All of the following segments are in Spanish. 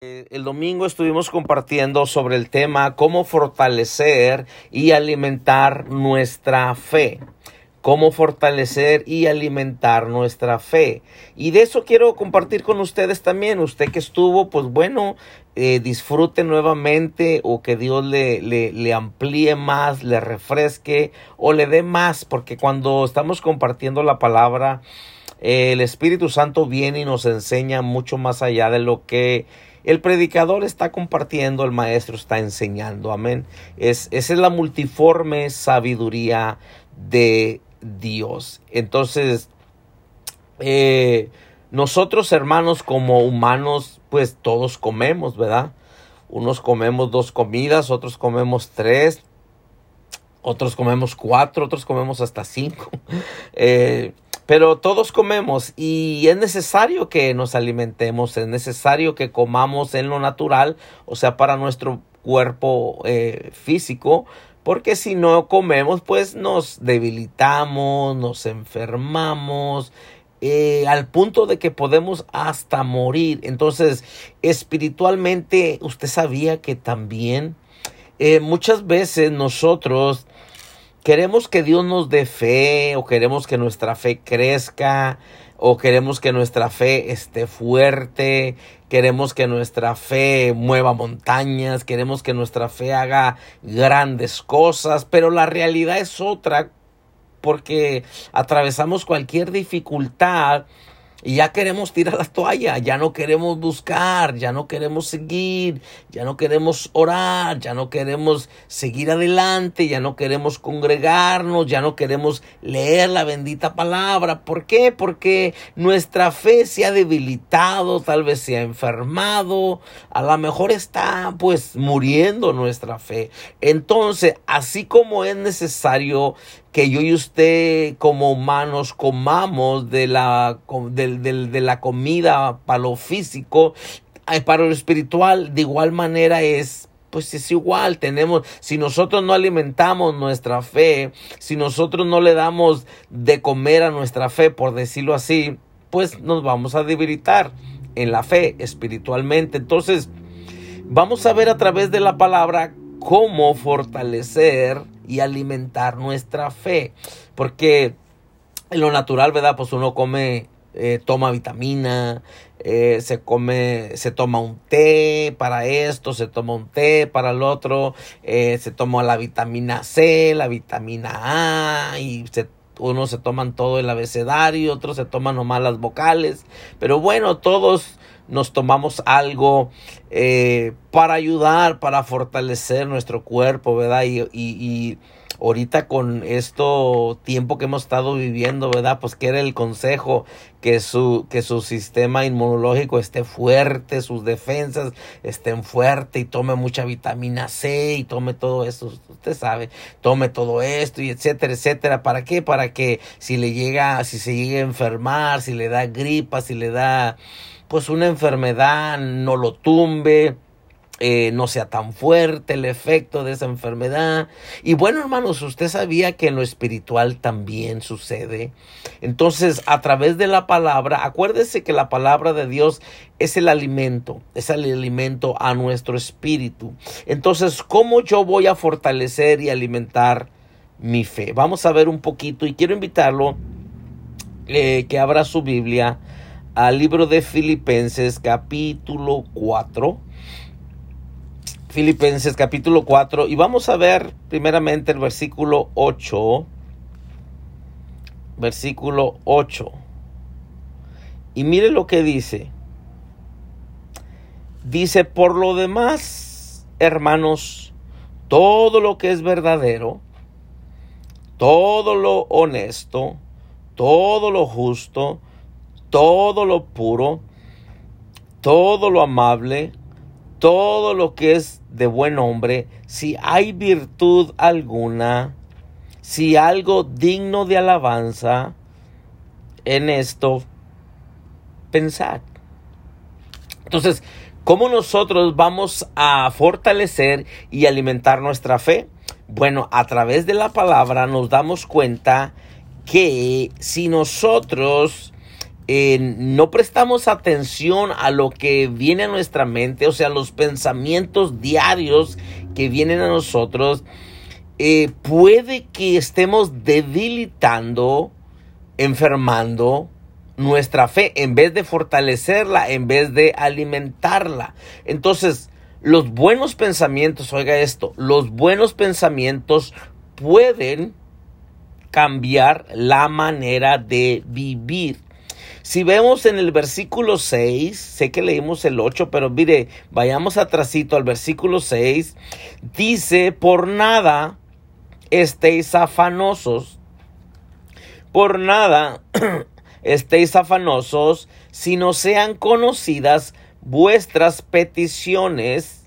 Eh, el domingo estuvimos compartiendo sobre el tema cómo fortalecer y alimentar nuestra fe. Cómo fortalecer y alimentar nuestra fe. Y de eso quiero compartir con ustedes también. Usted que estuvo, pues bueno, eh, disfrute nuevamente o que Dios le, le, le amplíe más, le refresque o le dé más. Porque cuando estamos compartiendo la palabra, el Espíritu Santo viene y nos enseña mucho más allá de lo que el predicador está compartiendo, el maestro está enseñando. Amén. Es, esa es la multiforme sabiduría de Dios. Entonces, eh, nosotros hermanos como humanos, pues todos comemos, ¿verdad? Unos comemos dos comidas, otros comemos tres, otros comemos cuatro, otros comemos hasta cinco. Eh, pero todos comemos y es necesario que nos alimentemos, es necesario que comamos en lo natural, o sea, para nuestro cuerpo eh, físico, porque si no comemos, pues nos debilitamos, nos enfermamos, eh, al punto de que podemos hasta morir. Entonces, espiritualmente, usted sabía que también eh, muchas veces nosotros queremos que Dios nos dé fe o queremos que nuestra fe crezca o queremos que nuestra fe esté fuerte, queremos que nuestra fe mueva montañas, queremos que nuestra fe haga grandes cosas, pero la realidad es otra porque atravesamos cualquier dificultad y ya queremos tirar la toalla, ya no queremos buscar, ya no queremos seguir, ya no queremos orar, ya no queremos seguir adelante, ya no queremos congregarnos, ya no queremos leer la bendita palabra. ¿Por qué? Porque nuestra fe se ha debilitado, tal vez se ha enfermado, a lo mejor está pues muriendo nuestra fe. Entonces, así como es necesario que yo y usted como humanos comamos de la, de, la comida para lo físico, eh, para lo espiritual, de igual manera es pues es igual, tenemos, si nosotros no alimentamos nuestra fe, si nosotros no le damos de comer a nuestra fe, por decirlo así, pues nos vamos a debilitar en la fe espiritualmente. Entonces, vamos a ver a través de la palabra cómo fortalecer y alimentar nuestra fe. Porque en lo natural, ¿verdad? Pues uno come, eh, toma vitamina, eh, se come, se toma un té para esto, se toma un té para el otro, eh, se toma la vitamina C, la vitamina A y se unos se toman todo el abecedario, otros se toman nomás las vocales, pero bueno, todos nos tomamos algo eh, para ayudar, para fortalecer nuestro cuerpo, ¿verdad? Y, ahorita con esto tiempo que hemos estado viviendo, ¿verdad? Pues que era el consejo que su, que su sistema inmunológico esté fuerte, sus defensas estén fuertes y tome mucha vitamina C y tome todo esto, usted sabe, tome todo esto y etcétera, etcétera. ¿Para qué? Para que si le llega, si se llega a enfermar, si le da gripa, si le da pues una enfermedad no lo tumbe, eh, no sea tan fuerte el efecto de esa enfermedad. Y bueno, hermanos, usted sabía que en lo espiritual también sucede. Entonces, a través de la palabra, acuérdese que la palabra de Dios es el alimento, es el alimento a nuestro espíritu. Entonces, ¿cómo yo voy a fortalecer y alimentar mi fe? Vamos a ver un poquito y quiero invitarlo eh, que abra su Biblia al libro de Filipenses capítulo 4. Filipenses capítulo 4 y vamos a ver primeramente el versículo 8. Versículo 8. Y mire lo que dice. Dice, por lo demás, hermanos, todo lo que es verdadero, todo lo honesto, todo lo justo, todo lo puro, todo lo amable, todo lo que es de buen hombre, si hay virtud alguna, si algo digno de alabanza, en esto pensad. Entonces, ¿cómo nosotros vamos a fortalecer y alimentar nuestra fe? Bueno, a través de la palabra nos damos cuenta que si nosotros eh, no prestamos atención a lo que viene a nuestra mente, o sea, los pensamientos diarios que vienen a nosotros, eh, puede que estemos debilitando, enfermando nuestra fe en vez de fortalecerla, en vez de alimentarla. Entonces, los buenos pensamientos, oiga esto, los buenos pensamientos pueden cambiar la manera de vivir. Si vemos en el versículo 6, sé que leímos el 8, pero mire, vayamos atrasito al versículo 6, dice, por nada estéis afanosos, por nada estéis afanosos, si no sean conocidas vuestras peticiones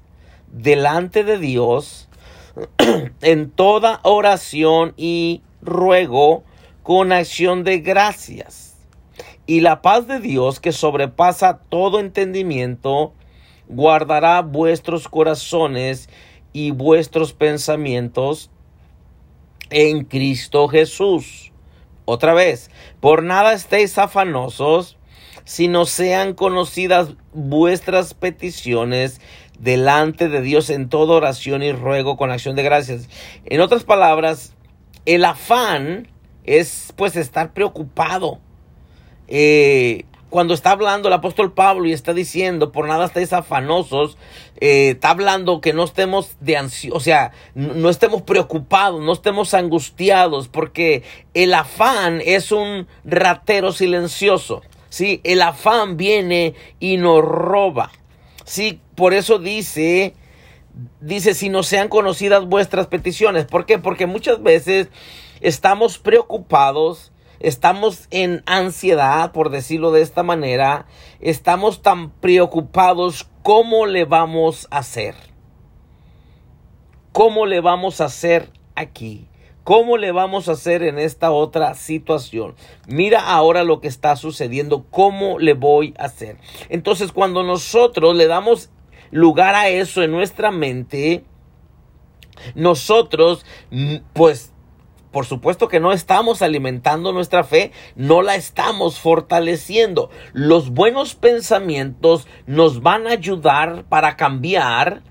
delante de Dios en toda oración y ruego con acción de gracias y la paz de Dios que sobrepasa todo entendimiento, guardará vuestros corazones y vuestros pensamientos en Cristo Jesús. Otra vez, por nada estéis afanosos, sino sean conocidas vuestras peticiones delante de Dios en toda oración y ruego con acción de gracias. En otras palabras, el afán es pues estar preocupado eh, cuando está hablando el apóstol Pablo y está diciendo, por nada estéis afanosos, eh, está hablando que no estemos de ansio, o sea, no, estemos preocupados, no estemos angustiados, porque el afán es un ratero silencioso, ¿sí? El afán viene y nos roba, ¿sí? Por eso dice, dice, si no sean conocidas vuestras peticiones, ¿por qué? Porque muchas veces estamos preocupados, estamos en ansiedad, por decirlo de esta manera, estamos tan preocupados, ¿cómo le vamos a hacer? ¿Cómo le vamos a hacer aquí? ¿Cómo le vamos a hacer en esta otra situación? Mira ahora lo que está sucediendo, ¿cómo le voy a hacer? Entonces, cuando nosotros le damos lugar a eso en nuestra mente, nosotros, mm, pues por supuesto que no estamos alimentando nuestra fe, no la estamos fortaleciendo. Los buenos pensamientos nos van a ayudar para cambiar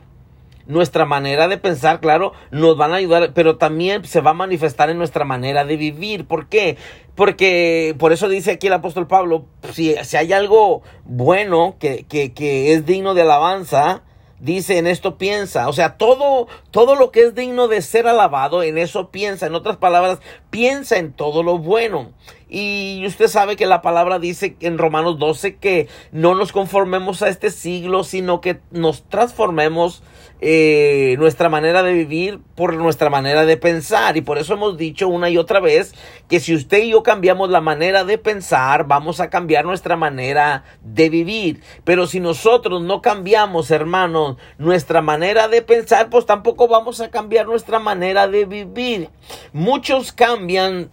nuestra manera de pensar, claro, nos van a ayudar, pero también se va a manifestar en nuestra manera de vivir. ¿Por qué? Porque por eso dice aquí el apóstol Pablo, si, si hay algo bueno que, que, que es digno de alabanza, dice en esto piensa, o sea, todo todo lo que es digno de ser alabado, en eso piensa, en otras palabras, piensa en todo lo bueno. Y usted sabe que la palabra dice en Romanos 12 que no nos conformemos a este siglo, sino que nos transformemos eh, nuestra manera de vivir por nuestra manera de pensar. Y por eso hemos dicho una y otra vez que si usted y yo cambiamos la manera de pensar, vamos a cambiar nuestra manera de vivir. Pero si nosotros no cambiamos, hermanos, nuestra manera de pensar, pues tampoco vamos a cambiar nuestra manera de vivir. Muchos cambian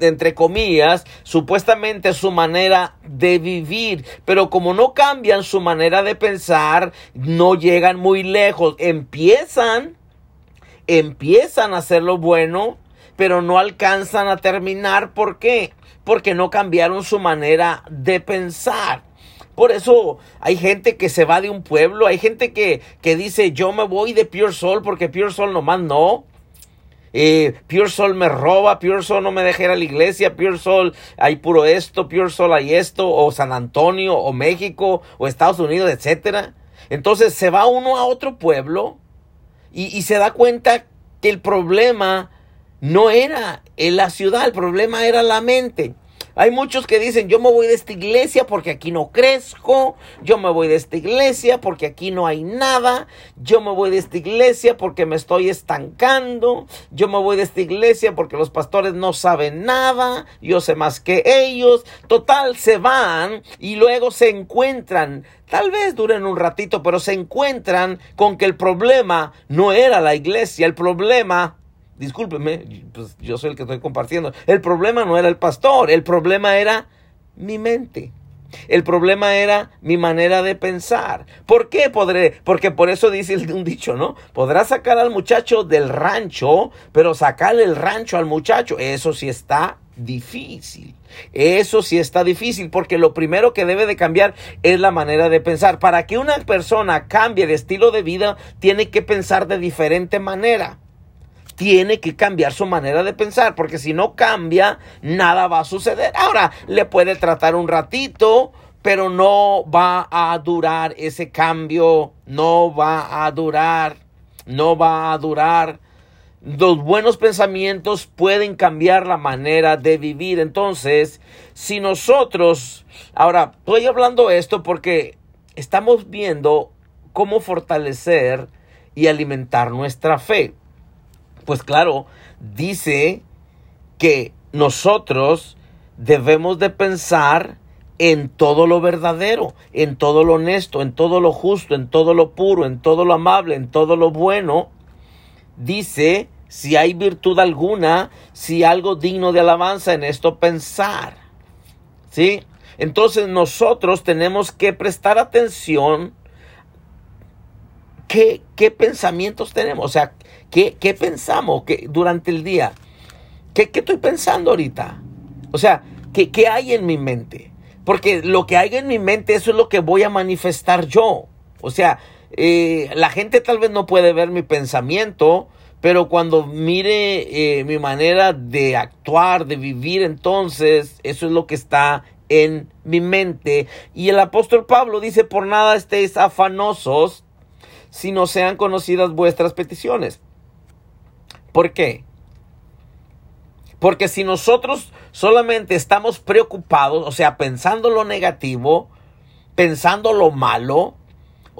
entre comillas, supuestamente su manera de vivir, pero como no cambian su manera de pensar, no llegan muy lejos, empiezan, empiezan a hacer lo bueno, pero no alcanzan a terminar, ¿por qué? Porque no cambiaron su manera de pensar. Por eso hay gente que se va de un pueblo, hay gente que, que dice yo me voy de Pure Soul porque Pure Soul nomás no. Eh, Pure Soul me roba, Pure Soul no me deja ir a la iglesia, Pure Soul hay puro esto, Pure Soul hay esto, o San Antonio, o México, o Estados Unidos, etcétera. Entonces se va uno a otro pueblo y, y se da cuenta que el problema no era en la ciudad, el problema era la mente. Hay muchos que dicen, yo me voy de esta iglesia porque aquí no crezco, yo me voy de esta iglesia porque aquí no hay nada, yo me voy de esta iglesia porque me estoy estancando, yo me voy de esta iglesia porque los pastores no saben nada, yo sé más que ellos. Total, se van y luego se encuentran Tal vez duren un ratito, pero se encuentran con que el problema no era la iglesia, el problema discúlpeme, pues yo soy el que estoy compartiendo. El problema no era el pastor, el problema era mi mente. El problema era mi manera de pensar. ¿Por qué podré? Porque por eso dice un dicho, ¿no? Podrá sacar al muchacho del rancho, pero sacarle el rancho al muchacho, eso sí está difícil. Eso sí está difícil porque lo primero que debe de cambiar es la manera de pensar. Para que una persona cambie de estilo de vida, tiene que pensar de diferente manera. Tiene que cambiar su manera de pensar porque si no cambia, nada va a suceder. Ahora, le puede tratar un ratito, pero no va a durar ese cambio, no va a durar, no va a durar los buenos pensamientos pueden cambiar la manera de vivir. Entonces, si nosotros, ahora, estoy hablando esto porque estamos viendo cómo fortalecer y alimentar nuestra fe. Pues claro, dice que nosotros debemos de pensar en todo lo verdadero, en todo lo honesto, en todo lo justo, en todo lo puro, en todo lo amable, en todo lo bueno dice si hay virtud alguna, si algo digno de alabanza en esto pensar. ¿Sí? Entonces nosotros tenemos que prestar atención qué, qué pensamientos tenemos, o sea, qué, qué pensamos que, durante el día. ¿Qué, ¿Qué, estoy pensando ahorita? O sea, ¿qué, ¿qué hay en mi mente? Porque lo que hay en mi mente, eso es lo que voy a manifestar yo. O sea, eh, la gente tal vez no puede ver mi pensamiento, pero cuando mire eh, mi manera de actuar, de vivir, entonces eso es lo que está en mi mente. Y el apóstol Pablo dice, por nada estéis afanosos si no sean conocidas vuestras peticiones. ¿Por qué? Porque si nosotros solamente estamos preocupados, o sea, pensando lo negativo, pensando lo malo,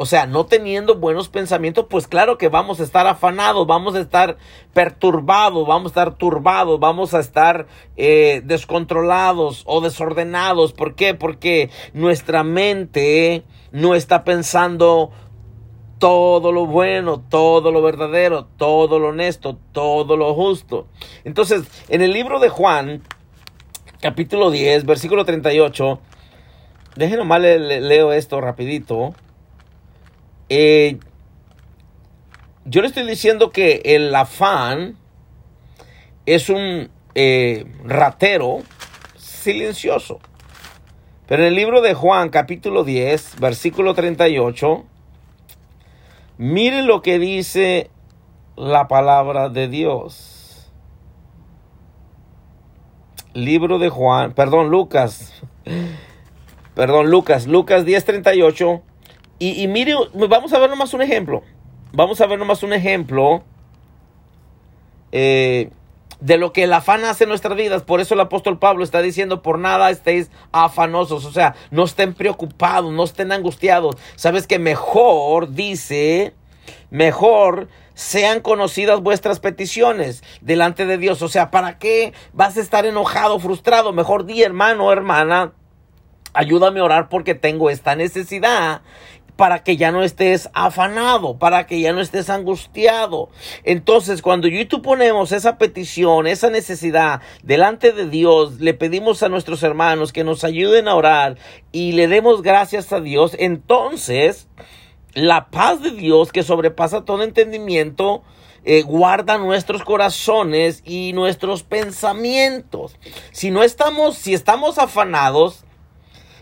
o sea, no teniendo buenos pensamientos, pues claro que vamos a estar afanados, vamos a estar perturbados, vamos a estar turbados, vamos a estar eh, descontrolados o desordenados. ¿Por qué? Porque nuestra mente no está pensando todo lo bueno, todo lo verdadero, todo lo honesto, todo lo justo. Entonces, en el libro de Juan, capítulo 10, versículo 38, déjenme nomás le, leo esto rapidito. Eh, yo le estoy diciendo que el afán es un eh, ratero silencioso. Pero en el libro de Juan, capítulo 10, versículo 38, miren lo que dice la palabra de Dios. Libro de Juan, perdón, Lucas. Perdón, Lucas, Lucas 10, 38 y, mire, vamos a ver nomás un ejemplo. Vamos a ver nomás un ejemplo eh, de lo que el afán hace en nuestras vidas. Por eso el apóstol Pablo está diciendo, por nada estéis afanosos. O sea, no estén preocupados, no estén angustiados. Sabes que mejor, dice, mejor sean conocidas vuestras peticiones delante de Dios. O sea, ¿para qué vas a estar enojado, frustrado? Mejor di, hermano hermana, ayúdame a orar porque tengo esta necesidad para que ya no estés afanado, para que ya no estés angustiado. Entonces, cuando yo y tú ponemos esa petición, esa necesidad delante de Dios, le pedimos a nuestros hermanos que nos ayuden a orar y le demos gracias a Dios, entonces la paz de Dios que sobrepasa todo entendimiento, eh, guarda nuestros corazones y nuestros pensamientos. Si no estamos, si estamos afanados,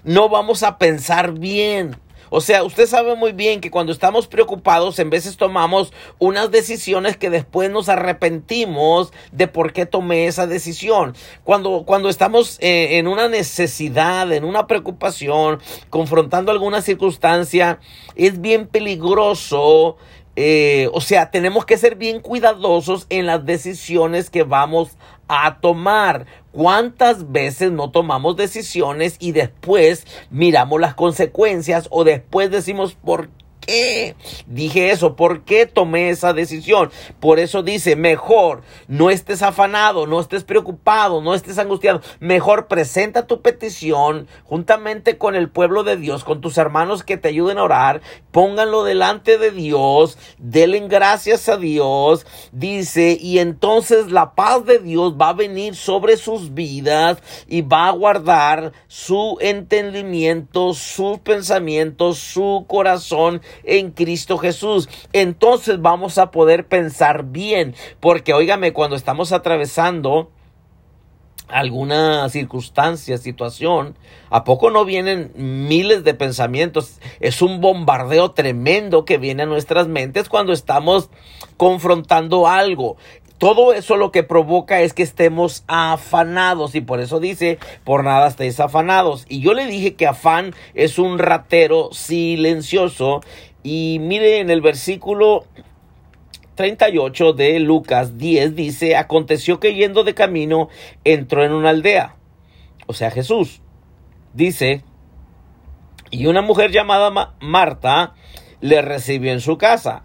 no vamos a pensar bien. O sea, usted sabe muy bien que cuando estamos preocupados, en veces tomamos unas decisiones que después nos arrepentimos de por qué tomé esa decisión. Cuando, cuando estamos eh, en una necesidad, en una preocupación, confrontando alguna circunstancia, es bien peligroso eh, o sea, tenemos que ser bien cuidadosos en las decisiones que vamos a tomar. ¿Cuántas veces no tomamos decisiones y después miramos las consecuencias o después decimos por dije eso? ¿Por qué tomé esa decisión? Por eso dice, mejor no estés afanado, no estés preocupado, no estés angustiado. Mejor presenta tu petición juntamente con el pueblo de Dios, con tus hermanos que te ayuden a orar. Pónganlo delante de Dios, denle gracias a Dios. Dice, y entonces la paz de Dios va a venir sobre sus vidas y va a guardar su entendimiento, sus pensamientos, su corazón en Cristo Jesús. Entonces vamos a poder pensar bien, porque óigame, cuando estamos atravesando alguna circunstancia, situación, ¿a poco no vienen miles de pensamientos? Es un bombardeo tremendo que viene a nuestras mentes cuando estamos confrontando algo. Todo eso lo que provoca es que estemos afanados y por eso dice, por nada estéis afanados. Y yo le dije que afán es un ratero silencioso y mire en el versículo 38 de Lucas 10 dice, aconteció que yendo de camino entró en una aldea, o sea Jesús. Dice, y una mujer llamada Marta le recibió en su casa.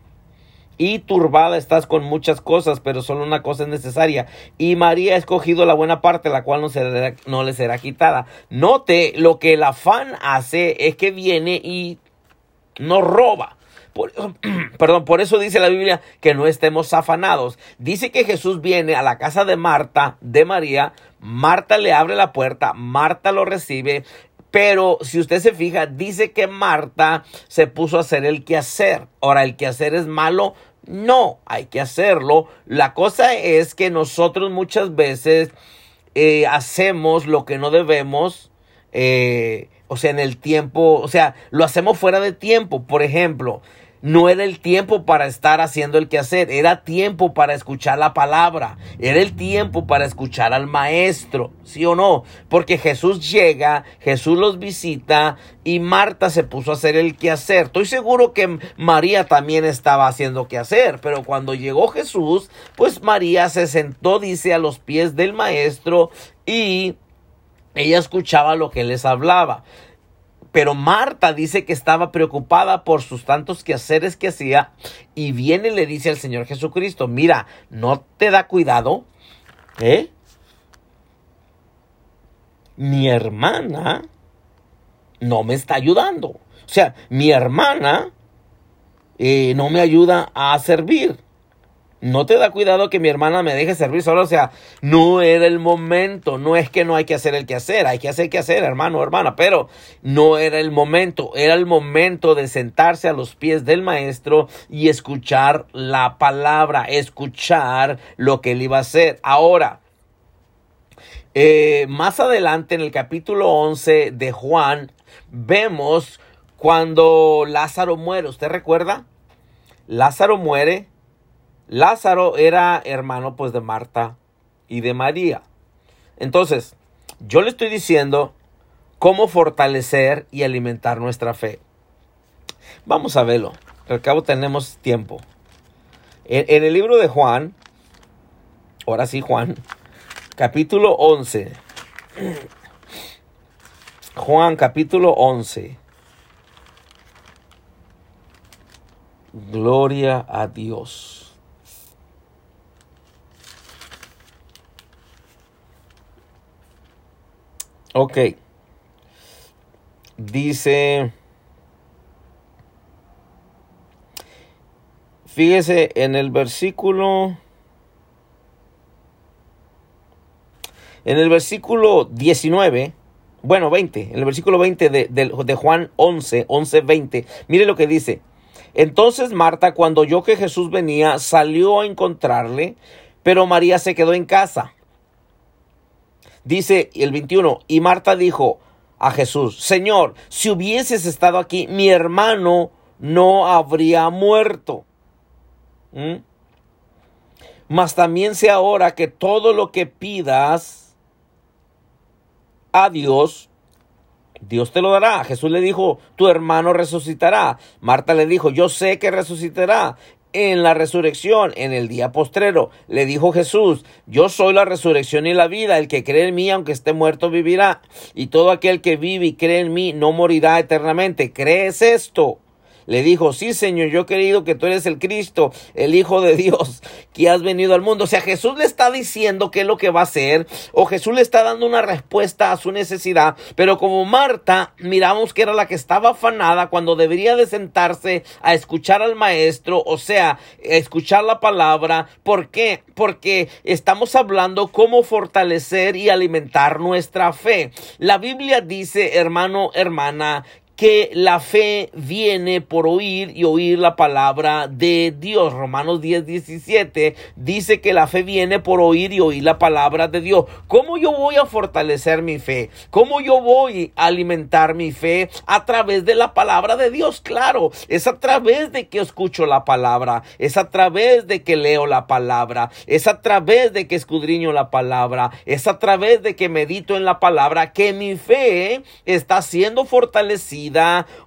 y turbada estás con muchas cosas, pero solo una cosa es necesaria. Y María ha escogido la buena parte, la cual no, no le será quitada. Note lo que el afán hace es que viene y nos roba. perdón, por eso dice la Biblia que no estemos afanados. Dice que Jesús viene a la casa de Marta, de María. Marta le abre la puerta, Marta lo recibe. Pero si usted se fija, dice que Marta se puso a hacer el quehacer. Ahora, ¿el quehacer es malo? No, hay que hacerlo. La cosa es que nosotros muchas veces eh, hacemos lo que no debemos. Eh, o sea, en el tiempo, o sea, lo hacemos fuera de tiempo. Por ejemplo, no era el tiempo para estar haciendo el quehacer, era tiempo para escuchar la palabra, era el tiempo para escuchar al maestro, ¿sí o no? Porque Jesús llega, Jesús los visita y Marta se puso a hacer el quehacer. Estoy seguro que María también estaba haciendo quehacer, pero cuando llegó Jesús, pues María se sentó, dice, a los pies del maestro y ella escuchaba lo que les hablaba. Pero Marta dice que estaba preocupada por sus tantos quehaceres que hacía y viene y le dice al Señor Jesucristo, mira, ¿no te da cuidado? ¿Eh? Mi hermana no me está ayudando. O sea, mi hermana eh, no me ayuda a servir no te da cuidado que mi hermana me deje servir solo, o sea, no era el momento, no es que no hay que hacer el que hacer, hay que hacer que hacer, hermano, hermana, pero no era el momento, era el momento de sentarse a los pies del maestro y escuchar la palabra, escuchar lo que él iba a hacer. Ahora, eh, más adelante en el capítulo 11 de Juan, vemos cuando Lázaro muere, ¿usted recuerda? Lázaro muere Lázaro era hermano pues de Marta y de María. Entonces, yo le estoy diciendo cómo fortalecer y alimentar nuestra fe. Vamos a verlo. Al cabo tenemos tiempo. En, el libro de Juan, ahora sí Juan, capítulo 11. Juan capítulo 11. Gloria a Dios. Ok. Dice, fíjese en el versículo, en el versículo 19, bueno, 20, en el versículo 20 de, de, Juan 11, 11, 20, mire lo que dice. Entonces Marta, cuando oyó que Jesús venía, salió a encontrarle, pero María se quedó en casa. Dice el 21, y Marta dijo a Jesús, Señor, si hubieses estado aquí, mi hermano no habría muerto. ¿Mm? Mas también sé ahora que todo lo que pidas a Dios, Dios te lo dará. Jesús le dijo, tu hermano resucitará. Marta le dijo, yo sé que resucitará en la resurrección, en el día postrero. Le dijo Jesús, yo soy la resurrección y la vida, el que cree en mí, aunque esté muerto, vivirá. Y todo aquel que vive y cree en mí, no morirá eternamente. ¿Crees esto? Le dijo, sí Señor, yo he querido que tú eres el Cristo, el Hijo de Dios, que has venido al mundo. O sea, Jesús le está diciendo qué es lo que va a hacer, o Jesús le está dando una respuesta a su necesidad, pero como Marta, miramos que era la que estaba afanada cuando debería de sentarse a escuchar al maestro, o sea, escuchar la palabra. ¿Por qué? Porque estamos hablando cómo fortalecer y alimentar nuestra fe. La Biblia dice, hermano, hermana, que la fe viene por oír y oír la palabra de Dios. Romanos 10, 17 dice que la fe viene por oír y oír la palabra de Dios. ¿Cómo yo voy a fortalecer mi fe? ¿Cómo yo voy a alimentar mi fe? A través de la palabra de Dios, claro. Es a través de que escucho la palabra. Es a través de que leo la palabra. Es a través de que escudriño la palabra. Es a través de que medito en la palabra que mi fe está siendo fortalecida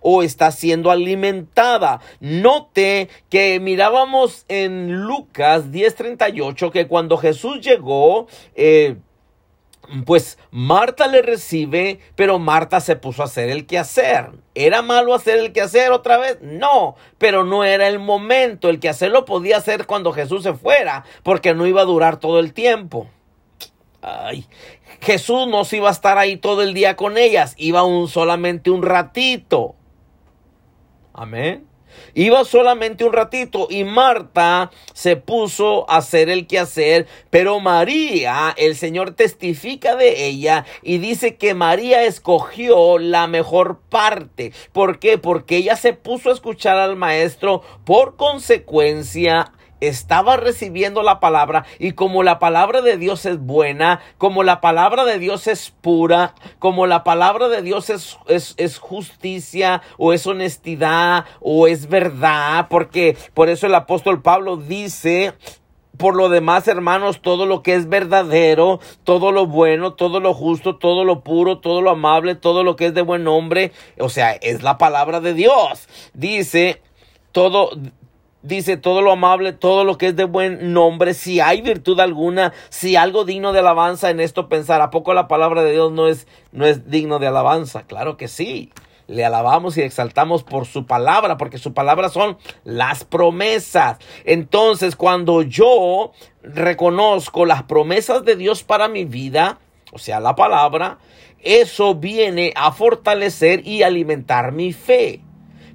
o está siendo alimentada. Note que mirábamos en Lucas 10:38 que cuando Jesús llegó, eh, pues Marta le recibe, pero Marta se puso a hacer el quehacer. ¿Era malo hacer el quehacer otra vez? No, pero no era el momento. El quehacer lo podía hacer cuando Jesús se fuera, porque no iba a durar todo el tiempo. Ay, Jesús no se iba a estar ahí todo el día con ellas, iba un, solamente un ratito. Amén. Iba solamente un ratito y Marta se puso a hacer el quehacer, pero María, el Señor testifica de ella y dice que María escogió la mejor parte. ¿Por qué? Porque ella se puso a escuchar al maestro, por consecuencia estaba recibiendo la palabra y como la palabra de Dios es buena, como la palabra de Dios es pura, como la palabra de Dios es, es, justicia o es honestidad o es verdad, porque por eso el apóstol Pablo dice por lo demás, hermanos, todo lo que es verdadero, todo lo bueno, todo lo justo, todo lo puro, todo lo amable, todo lo que es de buen nombre, o sea, es la palabra de Dios. Dice, todo, dice todo lo amable, todo lo que es de buen nombre, si hay virtud alguna, si algo digno de alabanza en esto pensar, ¿a poco la palabra de Dios no es, no es digno de alabanza? Claro que sí. Le alabamos y exaltamos por su palabra, porque su palabra son las promesas. Entonces, cuando yo reconozco las promesas de Dios para mi vida, o sea, la palabra, eso viene a fortalecer y alimentar mi fe.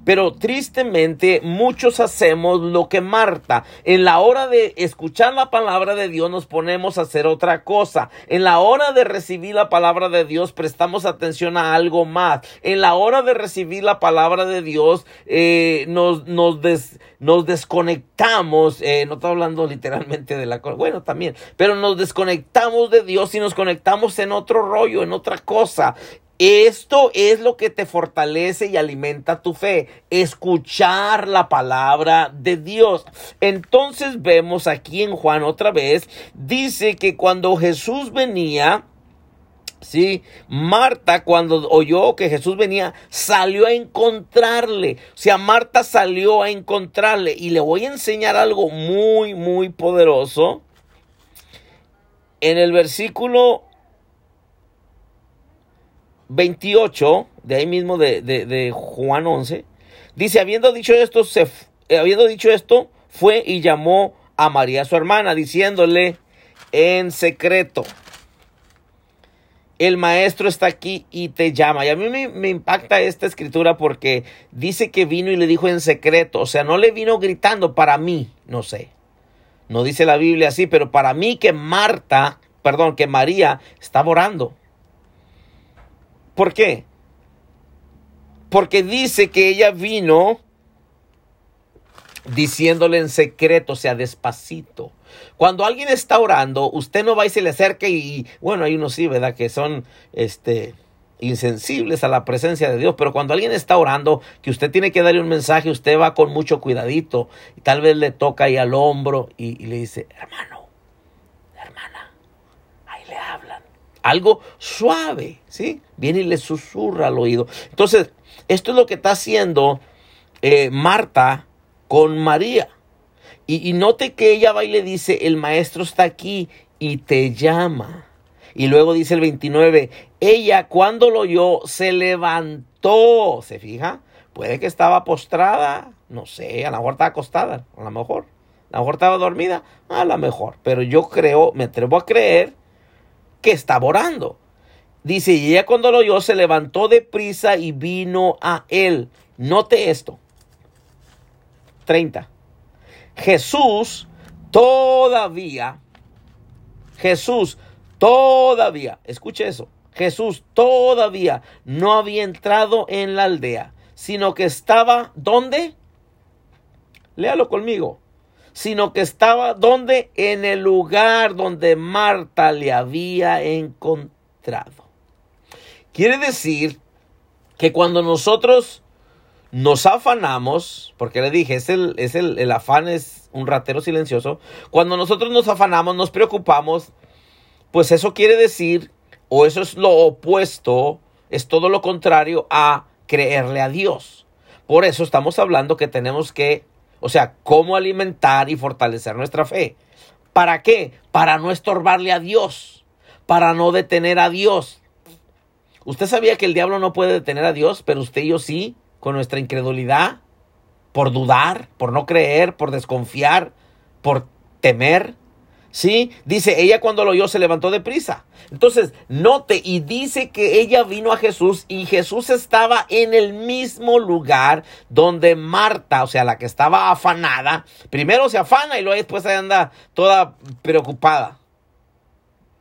Pero tristemente muchos hacemos lo que Marta. En la hora de escuchar la palabra de Dios nos ponemos a hacer otra cosa. En la hora de recibir la palabra de Dios prestamos atención a algo más. En la hora de recibir la palabra de Dios eh, nos, nos, nos desconectamos. Eh, no estoy hablando literalmente de la... Bueno, también. Pero nos desconectamos de Dios y nos conectamos en otro rollo, en otra cosa. Esto es lo que te fortalece y alimenta tu fe, escuchar la palabra de Dios. Entonces vemos aquí en Juan otra vez, dice que cuando Jesús venía, Sí, Marta cuando oyó que Jesús venía, salió a encontrarle. O sea, Marta salió a encontrarle. Y le voy a enseñar algo muy, muy poderoso. En el versículo 28, de ahí mismo de, Juan 11, dice, habiendo dicho esto, se, eh, habiendo dicho esto, fue y llamó a María su hermana, diciéndole en secreto, el maestro está aquí y te llama. Y a mí me, me, impacta esta escritura porque dice que vino y le dijo en secreto, o sea, no le vino gritando para mí, no sé. No dice la Biblia así, pero para mí que Marta, perdón, que María estaba orando. ¿Por qué? Porque dice que ella vino diciéndole en secreto, o sea, despacito. Cuando alguien está orando, usted no va y se le acerca y, bueno, hay unos sí, ¿verdad? Que son, este, insensibles a la presencia de Dios, pero cuando alguien está orando, que usted tiene que darle un mensaje, usted va con mucho cuidadito y tal vez le toca ahí al hombro y, y le dice, hermano, hermana, ahí le hablan algo suave, ¿sí? Viene y le susurra al oído. Entonces, esto es lo que está haciendo eh, Marta con María. Y, y note que ella va y le dice, el maestro está aquí y te llama. Y luego dice el 29, ella cuando lo oyó se levantó, ¿se fija? Puede que estaba postrada, no sé, a lo mejor estaba acostada, a lo mejor. A lo mejor estaba dormida, a lo mejor. Pero yo creo, me atrevo a creer que estaba orando. Dice, y ella cuando lo oyó se levantó de prisa y vino a él. Note esto. 30. Jesús todavía, Jesús todavía, escuche eso, Jesús todavía no había entrado en la aldea, sino que estaba, ¿dónde? Léalo conmigo. Sino que estaba, ¿dónde? En el lugar donde Marta le había encontrado. Quiere decir que cuando nosotros nos afanamos, porque le dije, es el, es el, el afán es un ratero silencioso, cuando nosotros nos afanamos, nos preocupamos, pues eso quiere decir, o eso es lo opuesto, es todo lo contrario a creerle a Dios. Por eso estamos hablando que tenemos que, o sea, cómo alimentar y fortalecer nuestra fe. ¿Para qué? Para no estorbarle a Dios, para no detener a Dios. Usted sabía que el diablo no puede detener a Dios, pero usted y yo sí con nuestra incredulidad, por dudar, por no creer, por desconfiar, por temer. ¿Sí? Dice, ella cuando lo oyó se levantó de prisa. Entonces, note y dice que ella vino a Jesús y Jesús estaba en el mismo lugar donde Marta, o sea, la que estaba afanada, primero se afana y luego después anda toda preocupada.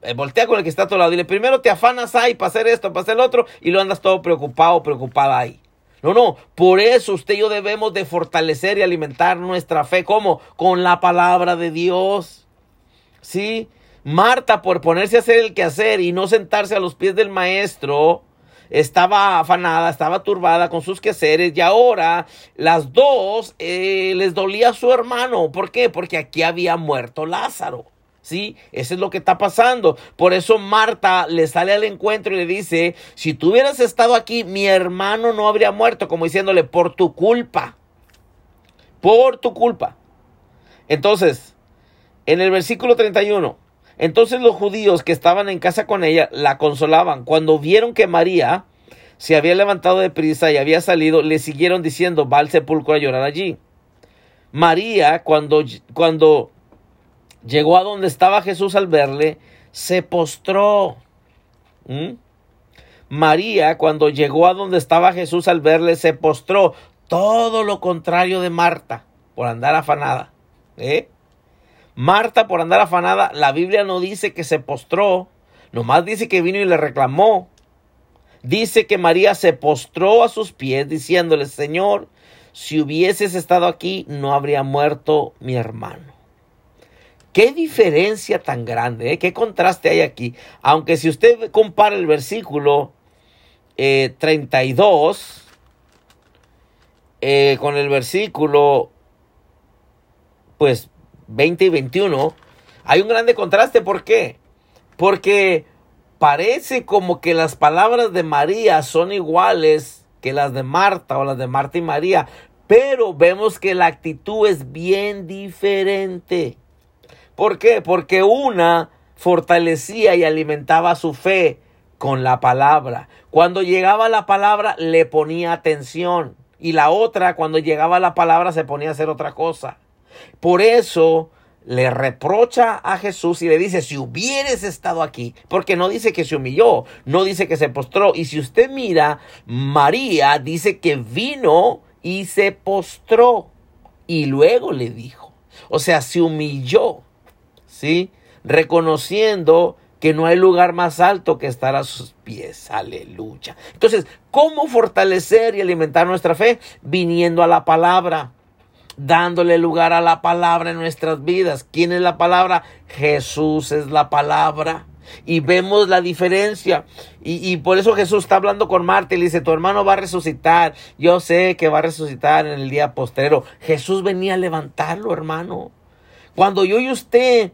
Eh, voltea con el que está a tu lado. Dile, primero te afanas ahí para hacer esto, para hacer el otro, y luego andas todo preocupado, preocupada ahí. No, no, por eso usted y yo debemos de fortalecer y alimentar nuestra fe. ¿Cómo? Con la palabra de Dios. ¿Sí? Marta, por ponerse a hacer el quehacer y no sentarse a los pies del maestro, estaba afanada, estaba turbada con sus quehaceres y ahora las dos eh, les dolía a su hermano. ¿Por qué? Porque aquí había muerto Lázaro. ¿Sí? Eso es lo que está pasando. Por eso Marta le sale al encuentro y le dice, si tú hubieras estado aquí, mi hermano no habría muerto, como diciéndole, por tu culpa. Por tu culpa. Entonces, en el versículo 31, entonces los judíos que estaban en casa con ella la consolaban. Cuando vieron que María se había levantado de prisa y había salido, le siguieron diciendo, va al sepulcro a llorar allí. María, cuando, cuando llegó a donde estaba Jesús al verle, se postró. ¿Mm? María, cuando llegó a donde estaba Jesús al verle, se postró. Todo lo contrario de Marta, por andar afanada. ¿eh? Marta, por andar afanada, la Biblia no dice que se postró, nomás dice que vino y le reclamó. Dice que María se postró a sus pies diciéndole, Señor, si hubieses estado aquí, no habría muerto mi hermano. Qué diferencia tan grande, ¿eh? qué contraste hay aquí. Aunque si usted compara el versículo 32 eh, eh, con el versículo pues 20 y 21, hay un grande contraste. ¿Por qué? Porque parece como que las palabras de María son iguales que las de Marta o las de Marta y María, pero vemos que la actitud es bien diferente. ¿Por qué? Porque una fortalecía y alimentaba su fe con la palabra. Cuando llegaba la palabra le ponía atención y la otra cuando llegaba la palabra se ponía a hacer otra cosa. Por eso le reprocha a Jesús y le dice, si hubieres estado aquí, porque no dice que se humilló, no dice que se postró. Y si usted mira, María dice que vino y se postró y luego le dijo, o sea, se humilló. ¿sí? Reconociendo que no hay lugar más alto que estar a sus pies. Aleluya. Entonces, ¿cómo fortalecer y alimentar nuestra fe? Viniendo a la palabra, dándole lugar a la palabra en nuestras vidas. ¿Quién es la palabra? Jesús es la palabra. Y vemos la diferencia. Y, y, por eso Jesús está hablando con Marta y le dice, tu hermano va a resucitar. Yo sé que va a resucitar en el día postrero. Jesús venía a levantarlo, hermano. Cuando yo y usted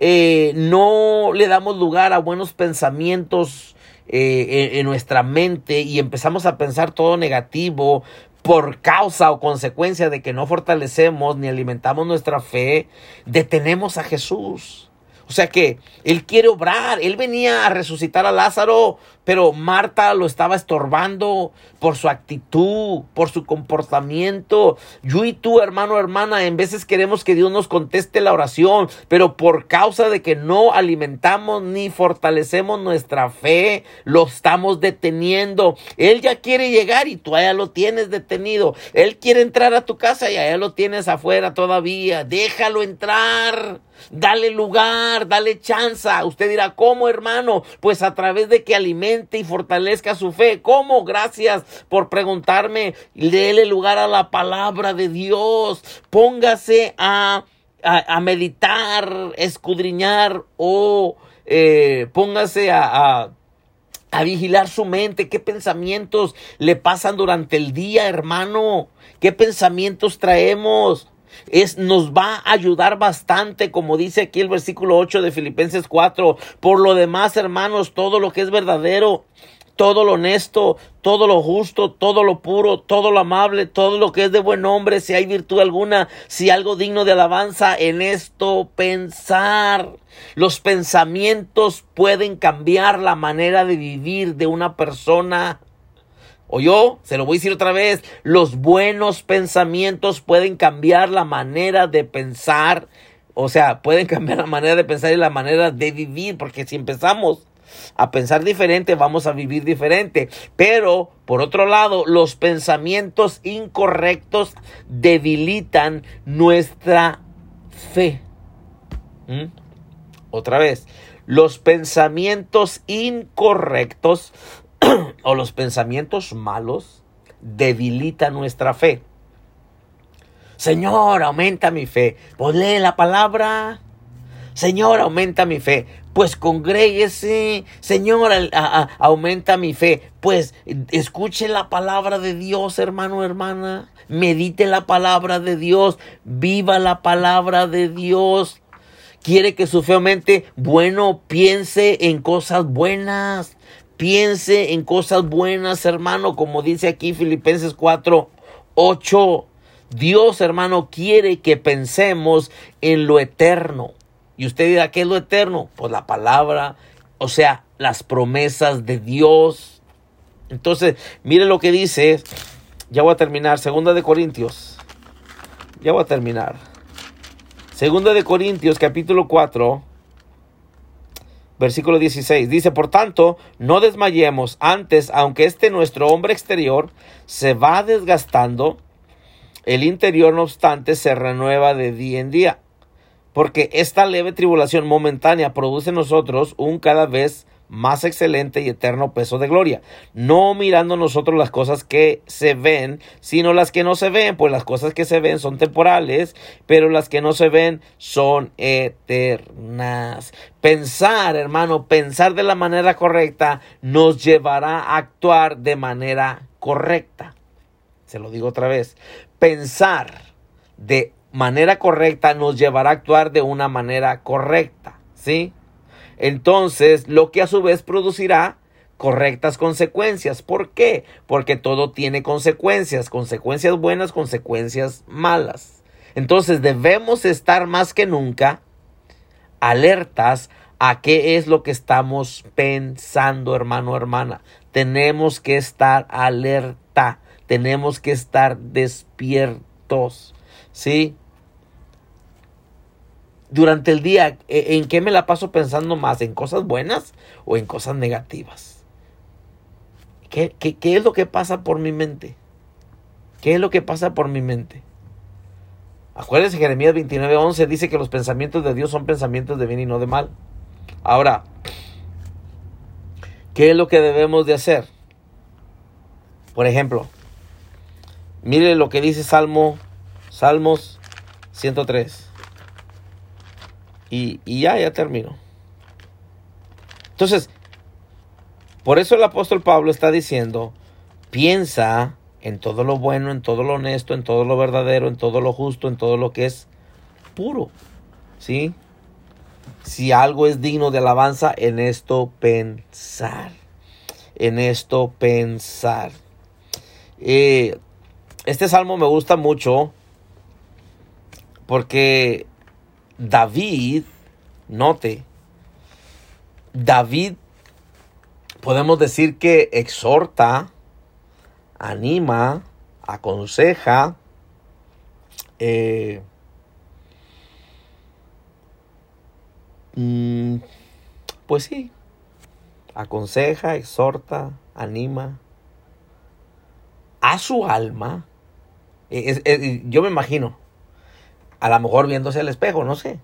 eh, no le damos lugar a buenos pensamientos eh, en, nuestra mente y empezamos a pensar todo negativo por causa o consecuencia de que no fortalecemos ni alimentamos nuestra fe, detenemos a Jesús. O sea que Él quiere obrar. Él venía a resucitar a Lázaro, pero Marta lo estaba estorbando por su actitud, por su comportamiento. Yo y tú, hermano, hermana, en veces queremos que Dios nos conteste la oración, pero por causa de que no alimentamos ni fortalecemos nuestra fe, lo estamos deteniendo. Él ya quiere llegar y tú allá lo tienes detenido. Él quiere entrar a tu casa y allá lo tienes afuera todavía. Déjalo entrar. Dale lugar, dale chance. Usted dirá, ¿cómo hermano? Pues a través de que y fortalezca su fe. ¿Cómo? Gracias por preguntarme. Dele lugar a la palabra de Dios. Póngase a, a, meditar, escudriñar o eh, póngase a, a vigilar su mente, qué pensamientos le pasan durante el día, hermano, qué pensamientos traemos es, nos va a ayudar bastante, como dice aquí el versículo 8 de Filipenses 4. Por lo demás, hermanos, todo lo que es verdadero, todo lo honesto, todo lo justo, todo lo puro, todo lo amable, todo lo que es de buen hombre, si hay virtud alguna, si algo digno de alabanza, en esto pensar. Los pensamientos pueden cambiar la manera de vivir de una persona. O yo, se lo voy a decir otra vez, los buenos pensamientos pueden cambiar la manera de pensar, o sea, pueden cambiar la manera de pensar y la manera de vivir, porque si empezamos a pensar diferente, vamos a vivir diferente. Pero, por otro lado, los pensamientos incorrectos debilitan nuestra fe. ¿Mm? Otra vez, los pensamientos incorrectos o los pensamientos malos debilitan nuestra fe. Señor, aumenta mi fe. Pues lee la palabra. Señor, aumenta mi fe. Pues congréguese. Señor, aumenta mi fe. Pues escuche la palabra de Dios, hermano, hermana. Medite la palabra de Dios. Viva la palabra de Dios. Quiere que su fe aumente. Bueno, piense en cosas buenas. Piense en cosas buenas, hermano, como dice aquí Filipenses 4, 8. Dios, hermano, quiere que pensemos en lo eterno. Y usted dirá, ¿qué es lo eterno? Pues la palabra, o sea, las promesas de Dios. Entonces, mire lo que dice, ya voy a terminar, segunda de Corintios. Ya voy a terminar. Segunda de Corintios, capítulo 4, versículo 16. Dice, por tanto, no desmayemos antes, aunque este nuestro hombre exterior se va desgastando, el interior no obstante se renueva de día en día. Porque esta leve tribulación momentánea produce en nosotros un cada vez más excelente y eterno peso de gloria, no mirando nosotros las cosas que se ven, sino las que no se ven, pues las cosas que se ven son temporales, pero las que no se ven son eternas. Pensar, hermano, pensar de la manera correcta nos llevará a actuar de manera correcta. Se lo digo otra vez, pensar de manera correcta nos llevará a actuar de una manera correcta, ¿sí? Entonces lo que a su vez producirá correctas consecuencias. ¿Por qué? Porque todo tiene consecuencias, consecuencias buenas, consecuencias malas. Entonces debemos estar más que nunca alertas a qué es lo que estamos pensando, hermano, hermana. Tenemos que estar alerta, tenemos que estar despiertos, ¿sí? Durante el día, e, ¿en qué me la paso pensando más? ¿En cosas buenas o en cosas negativas? ¿Qué, es lo que pasa por mi mente? ¿Qué es lo que pasa por mi mente? Acuérdense, Jeremías 29:11 dice que los pensamientos de Dios son pensamientos de bien y no de mal. Ahora, ¿qué es lo que debemos de hacer? Por ejemplo, mire lo que dice Salmo, Salmos 103. Y, ya, ya termino. Entonces, por eso el apóstol Pablo está diciendo, piensa en todo lo bueno, en todo lo honesto, en todo lo verdadero, en todo lo justo, en todo lo que es puro. ¿Sí? Si algo es digno de alabanza, en esto pensar. En esto pensar. Eh, este salmo me gusta mucho porque David Note, David podemos decir que exhorta, anima, aconseja, eh, mm, pues sí, aconseja, exhorta, anima a su alma. yo me imagino, a lo mejor viéndose al espejo, no sé.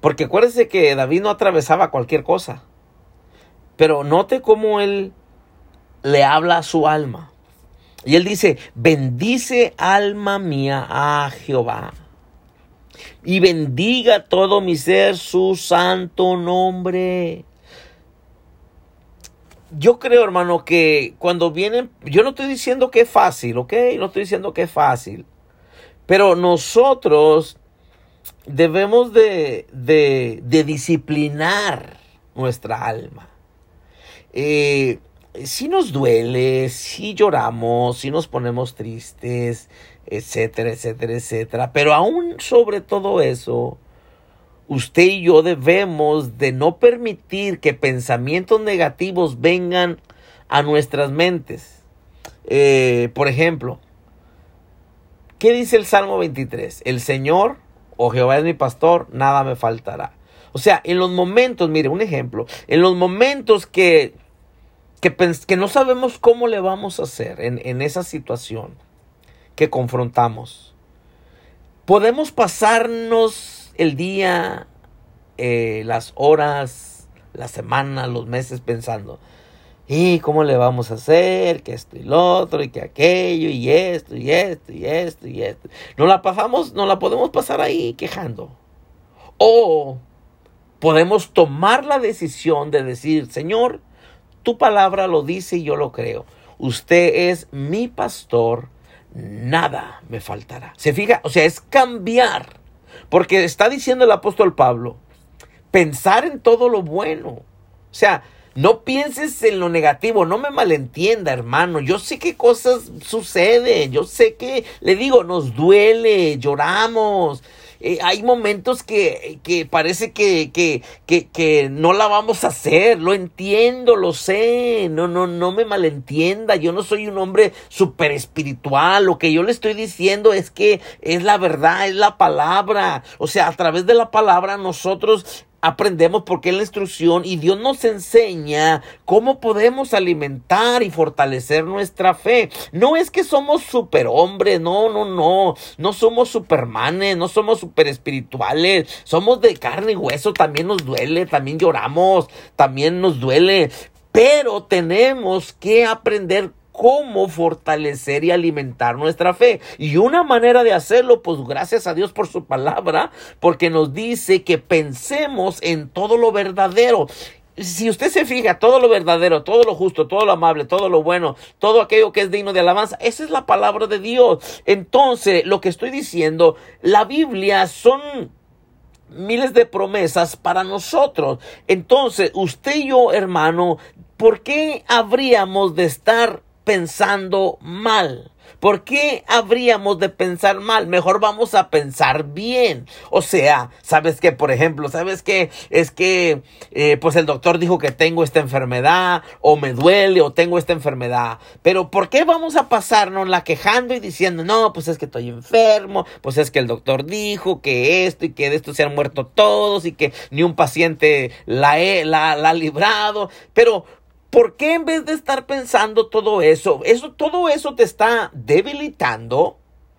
Porque acuérdese que David no atravesaba cualquier cosa. Pero note cómo él le habla a su alma. Y él dice, bendice alma mía a Jehová. Y bendiga todo mi ser su santo nombre. Yo creo, hermano, que cuando vienen, yo no estoy diciendo que es fácil, ¿ok? No estoy diciendo que es fácil. Pero nosotros debemos de, de, disciplinar nuestra alma. Eh, si nos duele, si lloramos, si nos ponemos tristes, etcétera, etcétera, etcétera. Pero aún sobre todo eso, usted y yo debemos de no permitir que pensamientos negativos vengan a nuestras mentes. Eh, por ejemplo, ¿qué dice el Salmo 23? El Señor, o oh Jehová es mi pastor, nada me faltará. O sea, en los momentos, mire, un ejemplo, en los momentos que que, no sabemos cómo le vamos a hacer en, esa situación que confrontamos. Podemos pasarnos el día, eh, las horas, la semana, los meses pensando, ¿y cómo le vamos a hacer? Que esto y lo otro, y que aquello, y esto, y esto, y esto, y esto. No la pasamos, no la podemos pasar ahí quejando. O podemos tomar la decisión de decir, Señor, tu palabra lo dice y yo lo creo. Usted es mi pastor, nada me faltará. Se fija, o sea, es cambiar. Porque está diciendo el apóstol Pablo, pensar en todo lo bueno. O sea, no pienses en lo negativo, no me malentienda, hermano. Yo sé que cosas suceden, yo sé que, le digo, nos duele, lloramos, eh, hay momentos que, parece que, que, que, no la vamos a hacer, lo entiendo, lo sé, no, no, no me malentienda, yo no soy un hombre súper espiritual, lo que yo le estoy diciendo es que es la verdad, es la palabra, o sea, a través de la palabra nosotros aprendemos porque es la instrucción y Dios nos enseña cómo podemos alimentar y fortalecer nuestra fe. No es que somos superhombres, no, no, no, no somos supermanes, no somos super espirituales, somos de carne y hueso, también nos duele, también lloramos, también nos duele, pero tenemos que aprender cómo fortalecer y alimentar nuestra fe. Y una manera de hacerlo, pues gracias a Dios por su palabra, porque nos dice que pensemos en todo lo verdadero si usted se fija, todo lo verdadero, todo lo justo, todo lo amable, todo lo bueno, todo aquello que es digno de alabanza, esa es la palabra de Dios. Entonces, lo que estoy diciendo, la Biblia son miles de promesas para nosotros. Entonces, usted y yo, hermano, ¿por qué habríamos de estar pensando mal. ¿Por qué habríamos de pensar mal? Mejor vamos a pensar bien. O sea, sabes que, por ejemplo, sabes que es que, eh, pues el doctor dijo que tengo esta enfermedad, o me duele, o tengo esta enfermedad. Pero ¿por qué vamos a pasarnos la quejando y diciendo, no, pues es que estoy enfermo, pues es que el doctor dijo que esto y que de esto se han muerto todos y que ni un paciente la, la, la ha librado? Pero, ¿Por qué en vez de estar pensando todo eso, eso todo eso te está debilitando,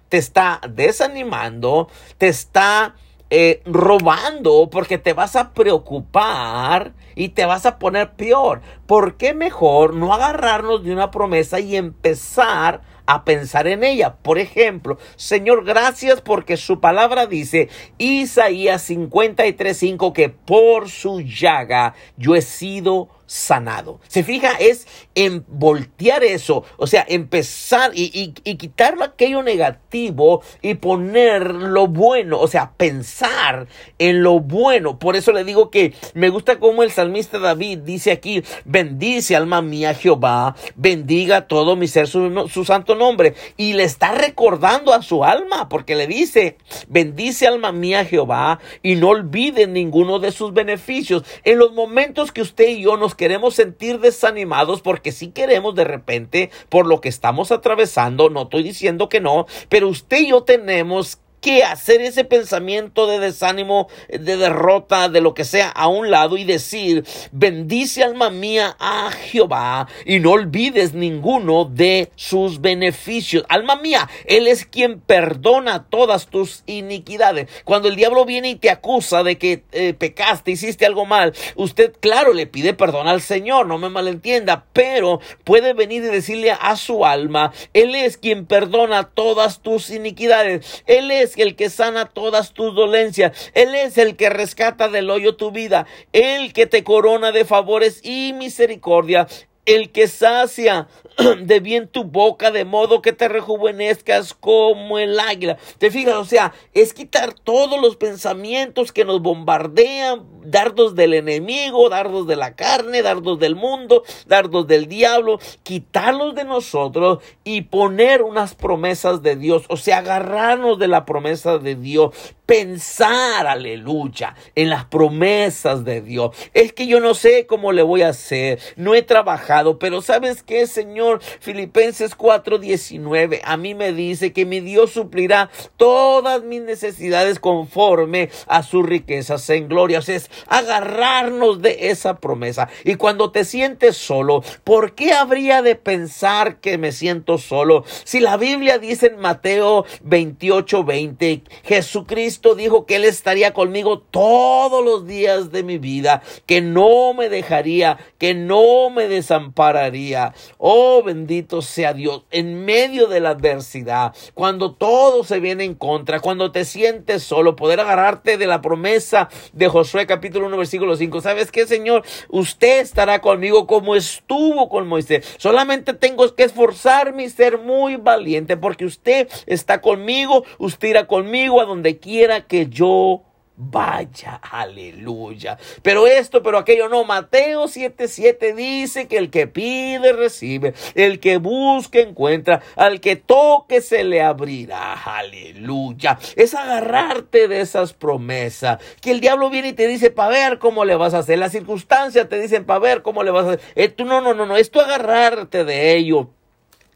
te está desanimando, te está eh, robando porque te vas a preocupar y te vas a poner peor. ¿Por qué mejor no agarrarnos de una promesa y empezar a pensar en ella? Por ejemplo, Señor, gracias porque su palabra dice, Isaías 53:5, que por su llaga yo he sido sanado. Se fija, es en voltear eso, o sea, empezar y, y, quitar aquello negativo y poner lo bueno, o sea, pensar en lo bueno. Por eso le digo que me gusta como el salmista David dice aquí, bendice alma mía Jehová, bendiga todo mi ser su, su santo nombre. Y le está recordando a su alma, porque le dice, bendice alma mía Jehová y no olvide ninguno de sus beneficios. En los momentos que usted y yo nos queremos sentir desanimados porque si queremos de repente por lo que estamos atravesando, no estoy diciendo que no, pero usted y yo tenemos hacer ese pensamiento de desánimo, de derrota, de lo que sea a un lado y decir, bendice alma mía a Jehová y no olvides ninguno de sus beneficios. Alma mía, Él es quien perdona todas tus iniquidades. Cuando el diablo viene y te acusa de que eh, pecaste, hiciste algo mal, usted, claro, le pide perdón al Señor, no me malentienda, pero puede venir y decirle a su alma, Él es quien perdona todas tus iniquidades. Él es el que sana todas tus dolencias. Él es el que rescata del hoyo tu vida. El que te corona de favores y misericordia el que sacia de bien tu boca, de modo que te rejuvenezcas como el águila. Te fijas, o sea, es quitar todos los pensamientos que nos bombardean, dardos del enemigo, dardos de la carne, dardos del mundo, dardos del diablo, quitarlos de nosotros y poner unas promesas de Dios, o sea, agarrarnos de la promesa de Dios, pensar, aleluya, en las promesas de Dios. Es que yo no sé cómo le voy a hacer, no he trabajado, pero ¿sabes qué, Señor? Filipenses 4:19 a mí me dice que mi Dios suplirá todas mis necesidades conforme a sus riquezas en gloria. Es agarrarnos de esa promesa. Y cuando te sientes solo, ¿por qué habría de pensar que me siento solo? Si la Biblia dice en Mateo 28:20, Jesucristo dijo que Él estaría conmigo todos los días de mi vida, que no me dejaría, que no me desampararía. Oh, bendito sea Dios, en medio de la adversidad, cuando todo se viene en contra, cuando te sientes solo, poder agarrarte de la promesa de Josué capítulo 1 versículo 5. ¿Sabes qué, Señor? Usted estará conmigo como estuvo con Moisés. Solamente tengo que esforzarme y ser muy valiente porque usted está conmigo, usted irá conmigo a donde quiera que yo vaya, aleluya. Pero esto, pero aquello no. Mateo 7:7 dice que el que pide recibe, el que busca encuentra, al que toque se le abrirá, aleluya. Es agarrarte de esas promesas. Que el diablo viene y te dice para ver cómo le vas a hacer. Las circunstancias te dicen para ver cómo le vas a hacer. Eh, tú, no, no, no, no. Esto agarrarte de ello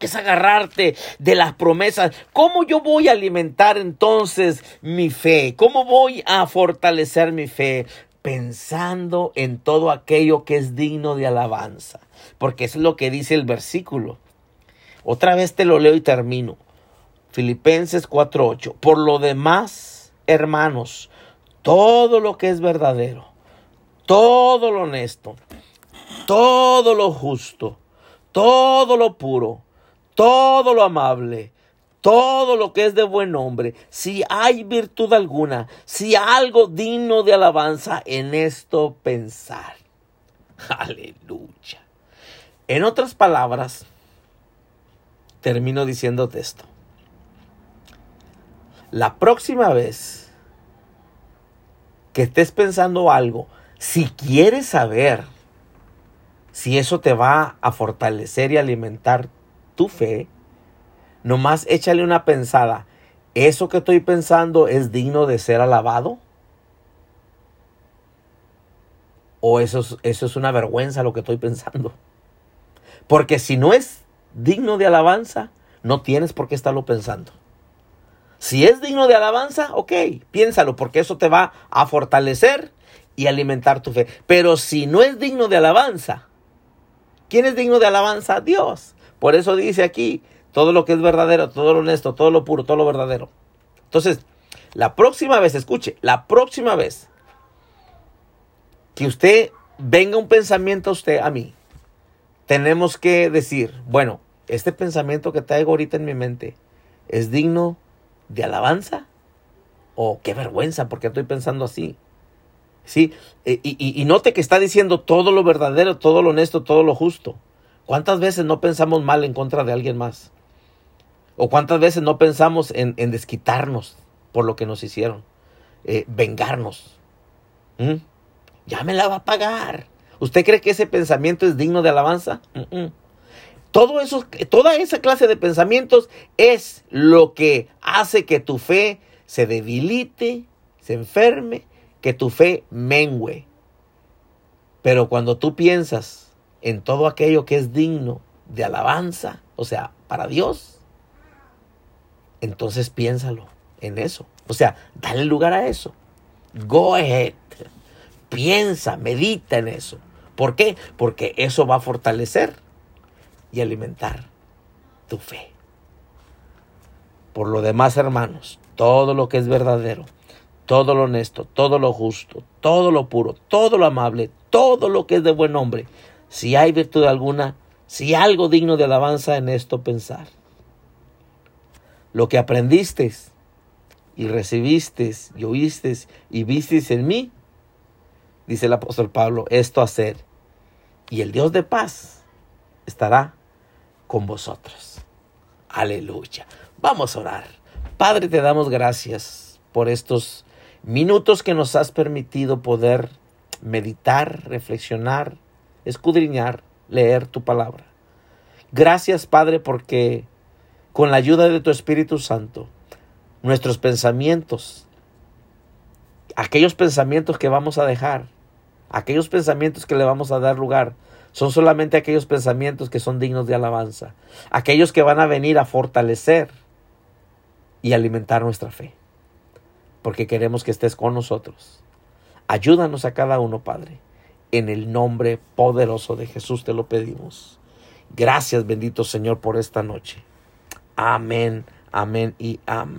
es agarrarte de las promesas. ¿Cómo yo voy a alimentar entonces mi fe? ¿Cómo voy a fortalecer mi fe? Pensando en todo aquello que es digno de alabanza. Porque es lo que dice el versículo. Otra vez te lo leo y termino. Filipenses 4:8. Por lo demás, hermanos, todo lo que es verdadero, todo lo honesto, todo lo justo, todo lo puro, todo lo amable, todo lo que es de buen nombre, si hay virtud alguna, si algo digno de alabanza, en esto pensar. Aleluya. En otras palabras, termino diciéndote esto. La próxima vez que estés pensando algo, si quieres saber si eso te va a fortalecer y alimentar tu fe, nomás échale una pensada. ¿Eso que estoy pensando es digno de ser alabado? ¿O eso es, eso es una vergüenza lo que estoy pensando? Porque si no es digno de alabanza, no tienes por qué estarlo pensando. Si es digno de alabanza, ok, piénsalo, porque eso te va a fortalecer y alimentar tu fe. Pero si no es digno de alabanza, ¿quién es digno de alabanza? Dios. Por eso dice aquí, todo lo que es verdadero, todo lo honesto, todo lo puro, todo lo verdadero. Entonces, la próxima vez, escuche, la próxima vez que usted venga un pensamiento a usted, a mí, tenemos que decir, bueno, este pensamiento que traigo ahorita en mi mente es digno de alabanza o qué vergüenza porque estoy pensando así. ¿sí? E, y, y, note que está diciendo todo lo verdadero, todo lo honesto, todo lo justo. ¿Cuántas veces no pensamos mal en contra de alguien más? ¿O cuántas veces no pensamos en, desquitarnos por lo que nos hicieron? Eh, vengarnos. ¿Mm? Ya me la va a pagar. ¿Usted cree que ese pensamiento es digno de alabanza? Todo eso, toda esa clase de pensamientos es lo que hace que tu fe se debilite, se enferme, que tu fe mengüe. Pero cuando tú piensas en todo aquello que es digno de alabanza, o sea, para Dios, entonces piénsalo en eso. O sea, dale lugar a eso. Go ahead. Piensa, medita en eso. ¿Por qué? Porque eso va a fortalecer y alimentar tu fe. Por lo demás, hermanos, todo lo que es verdadero, todo lo honesto, todo lo justo, todo lo puro, todo lo amable, todo lo que es de buen nombre, si hay virtud alguna, si algo digno de alabanza en esto pensar. Lo que aprendiste y recibiste y oíste y visteis en mí, dice el apóstol Pablo, esto hacer. Y el Dios de paz estará con vosotros. Aleluya. Vamos a orar. Padre, te damos gracias por estos minutos que nos has permitido poder meditar, reflexionar, escudriñar, leer tu palabra. Gracias, Padre, porque con la ayuda de tu Espíritu Santo, nuestros pensamientos, aquellos pensamientos que vamos a dejar, aquellos pensamientos que le vamos a dar lugar, son solamente aquellos pensamientos que son dignos de alabanza, aquellos que van a venir a fortalecer y alimentar nuestra fe, porque queremos que estés con nosotros. Ayúdanos a cada uno, Padre. En el nombre poderoso de Jesús te lo pedimos. Gracias, bendito Señor, por esta noche. Amén, amén y amén.